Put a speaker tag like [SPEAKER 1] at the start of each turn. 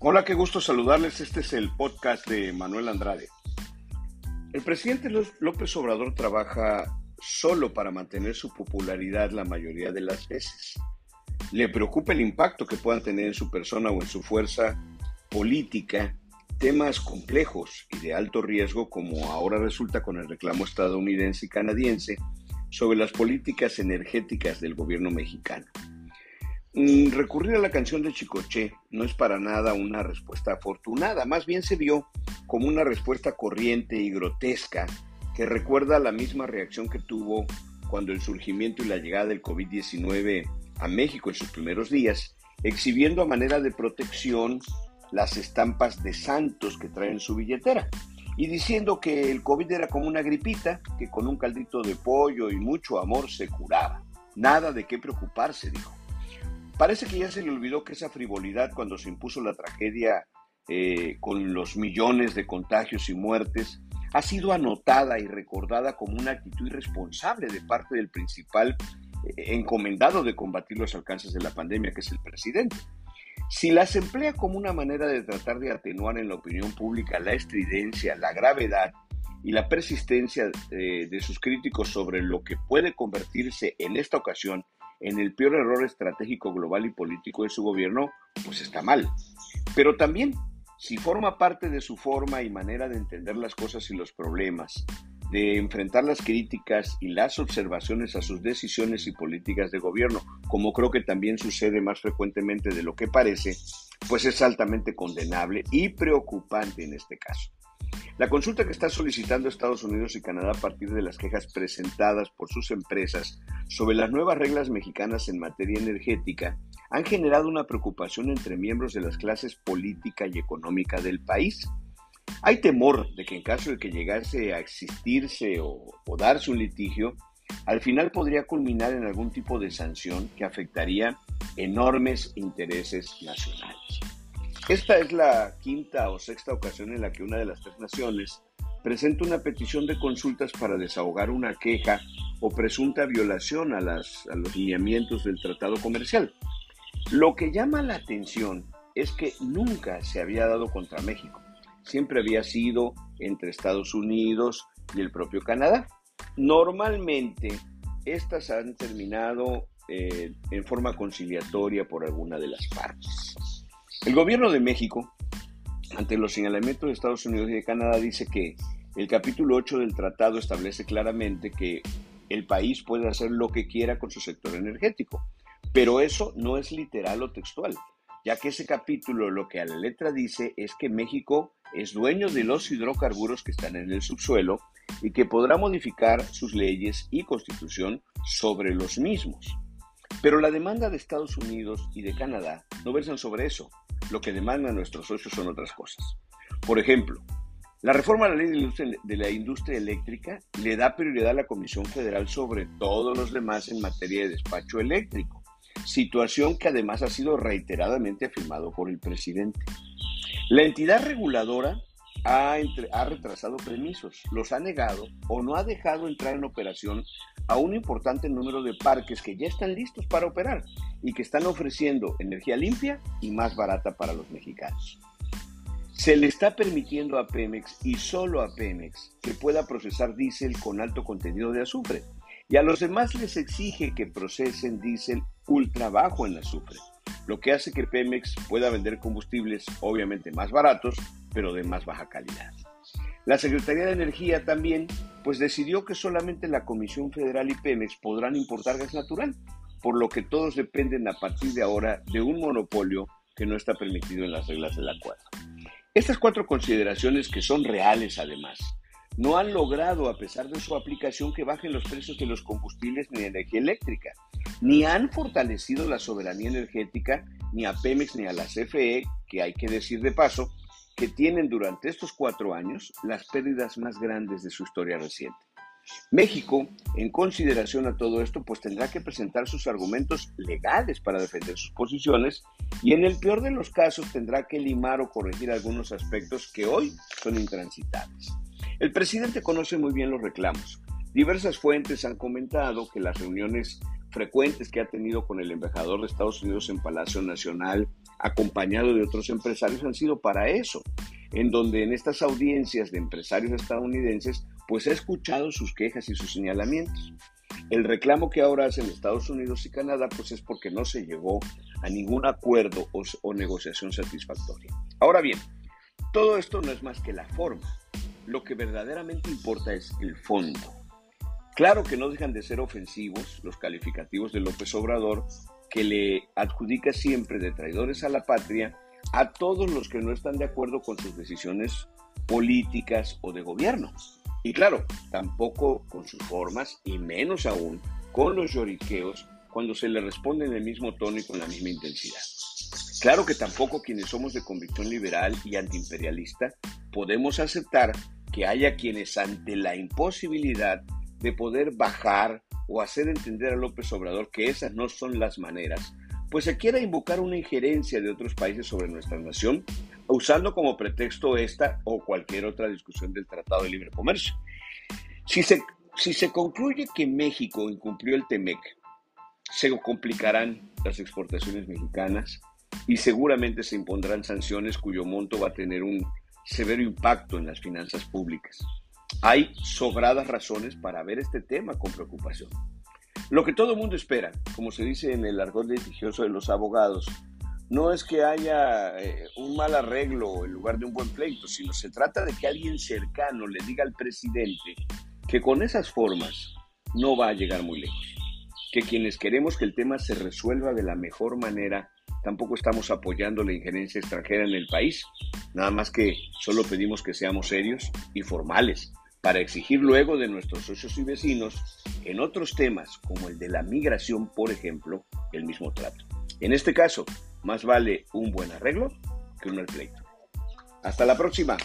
[SPEAKER 1] Hola, qué gusto saludarles. Este es el podcast de Manuel Andrade. El presidente López Obrador trabaja solo para mantener su popularidad la mayoría de las veces. Le preocupa el impacto que puedan tener en su persona o en su fuerza política temas complejos y de alto riesgo como ahora resulta con el reclamo estadounidense y canadiense sobre las políticas energéticas del gobierno mexicano. Mm, recurrir a la canción de Chicoche no es para nada una respuesta afortunada, más bien se vio como una respuesta corriente y grotesca que recuerda la misma reacción que tuvo cuando el surgimiento y la llegada del COVID-19 a México en sus primeros días, exhibiendo a manera de protección las estampas de santos que traen en su billetera y diciendo que el COVID era como una gripita, que con un caldito de pollo y mucho amor se curaba. Nada de qué preocuparse, dijo. Parece que ya se le olvidó que esa frivolidad cuando se impuso la tragedia eh, con los millones de contagios y muertes ha sido anotada y recordada como una actitud irresponsable de parte del principal eh, encomendado de combatir los alcances de la pandemia, que es el presidente. Si las emplea como una manera de tratar de atenuar en la opinión pública la estridencia, la gravedad y la persistencia eh, de sus críticos sobre lo que puede convertirse en esta ocasión en el peor error estratégico global y político de su gobierno, pues está mal. Pero también, si forma parte de su forma y manera de entender las cosas y los problemas, de enfrentar las críticas y las observaciones a sus decisiones y políticas de gobierno, como creo que también sucede más frecuentemente de lo que parece, pues es altamente condenable y preocupante en este caso. La consulta que está solicitando Estados Unidos y Canadá a partir de las quejas presentadas por sus empresas sobre las nuevas reglas mexicanas en materia energética han generado una preocupación entre miembros de las clases política y económica del país hay temor de que en caso de que llegase a existirse o, darse un litigio, al final podría culminar en algún tipo de sanción que afectaría enormes intereses nacionales. Esta es la quinta o sexta ocasión en la que una de las tres naciones presenta una petición de consultas para desahogar una queja o presunta violación a, a los lineamientos del tratado comercial. Lo que llama la atención es que nunca se había dado contra México siempre había sido entre Estados Unidos y el propio Canadá. Normalmente, estas han terminado eh, en forma conciliatoria por alguna de las partes. El gobierno de México, ante los señalamientos de Estados Unidos y de Canadá, dice que el capítulo 8 del tratado establece claramente que el país puede hacer lo que quiera con su sector energético, pero eso no es literal o textual, ya que ese capítulo lo que a la letra dice es que México es dueño de los hidrocarburos que están en el subsuelo y que podrá modificar sus leyes y constitución sobre los mismos. Pero la demanda de Estados Unidos y de Canadá no versan sobre eso. Lo que demandan nuestros socios son otras cosas. Por ejemplo, la reforma a la ley de la industria eléctrica le da prioridad a la Comisión Federal sobre todos los demás en materia de despacho eléctrico, situación que además ha sido reiteradamente afirmado por el presidente. La entidad reguladora ha, retrasado permisos, los ha negado o no ha dejado entrar en operación a un importante número de parques que ya están listos para operar y que están ofreciendo energía limpia y más barata para los mexicanos. Se le está permitiendo a Pemex y solo a Pemex que pueda procesar diésel con alto contenido de azufre y a los demás les exige que procesen diésel ultra bajo en azufre lo que hace que Pemex pueda vender combustibles obviamente más baratos, pero de más baja calidad. La Secretaría de Energía también pues decidió que solamente la Comisión Federal y Pemex podrán importar gas natural, por lo que todos dependen a partir de ahora de un monopolio que no está permitido en las reglas del acuerdo. Estas cuatro consideraciones que son reales además, no han logrado, a pesar de su aplicación, que bajen los precios de los combustibles ni de energía eléctrica, ni han fortalecido la soberanía energética ni a Pemex ni a la CFE, que hay que decir de paso, que tienen durante estos cuatro años las pérdidas más grandes de su historia reciente. México, en consideración a todo esto, pues tendrá que presentar sus argumentos legales para defender sus posiciones y en el peor de los casos tendrá que limar o corregir algunos aspectos que hoy son intransitables. El presidente conoce muy bien los reclamos. Diversas fuentes han comentado que las reuniones frecuentes que ha tenido con el embajador de Estados Unidos en Palacio Nacional, acompañado de otros empresarios, han sido para eso, en donde en estas audiencias de empresarios estadounidenses, pues ha escuchado sus quejas y sus señalamientos. El reclamo que ahora hacen Estados Unidos y Canadá, pues es porque no se llegó a ningún acuerdo o, o negociación satisfactoria. Ahora bien, todo esto no es más que la forma. Lo que verdaderamente importa es el fondo. Claro que no dejan de ser ofensivos los calificativos de López Obrador, que le adjudica siempre de traidores a la patria a todos los que no están de acuerdo con sus decisiones políticas o de gobierno. Y claro, tampoco con sus formas y menos aún con los lloriqueos cuando se le responde en el mismo tono y con la misma intensidad. Claro que tampoco quienes somos de convicción liberal y antiimperialista podemos aceptar que haya quienes ante la imposibilidad de poder bajar o hacer entender a López Obrador que esas no son las maneras, pues se quiera invocar una injerencia de otros países sobre nuestra nación, usando como pretexto esta o cualquier otra discusión del Tratado de Libre Comercio. Si se, si se concluye que México incumplió el TEMEC, se complicarán las exportaciones mexicanas y seguramente se impondrán sanciones cuyo monto va a tener un severo impacto en las finanzas públicas. Hay sobradas razones para ver este tema con preocupación. Lo que todo el mundo espera, como se dice en el argot litigioso de los abogados, no es que haya eh, un mal arreglo en lugar de un buen pleito, sino se trata de que alguien cercano le diga al presidente que con esas formas no va a llegar muy lejos, que quienes queremos que el tema se resuelva de la mejor manera, tampoco estamos apoyando la injerencia extranjera en el país, nada más que solo pedimos que seamos serios y formales para exigir luego de nuestros socios y vecinos en otros temas como el de la migración, por ejemplo, el mismo trato. En este caso, más vale un buen arreglo que un mal pleito. Hasta la próxima.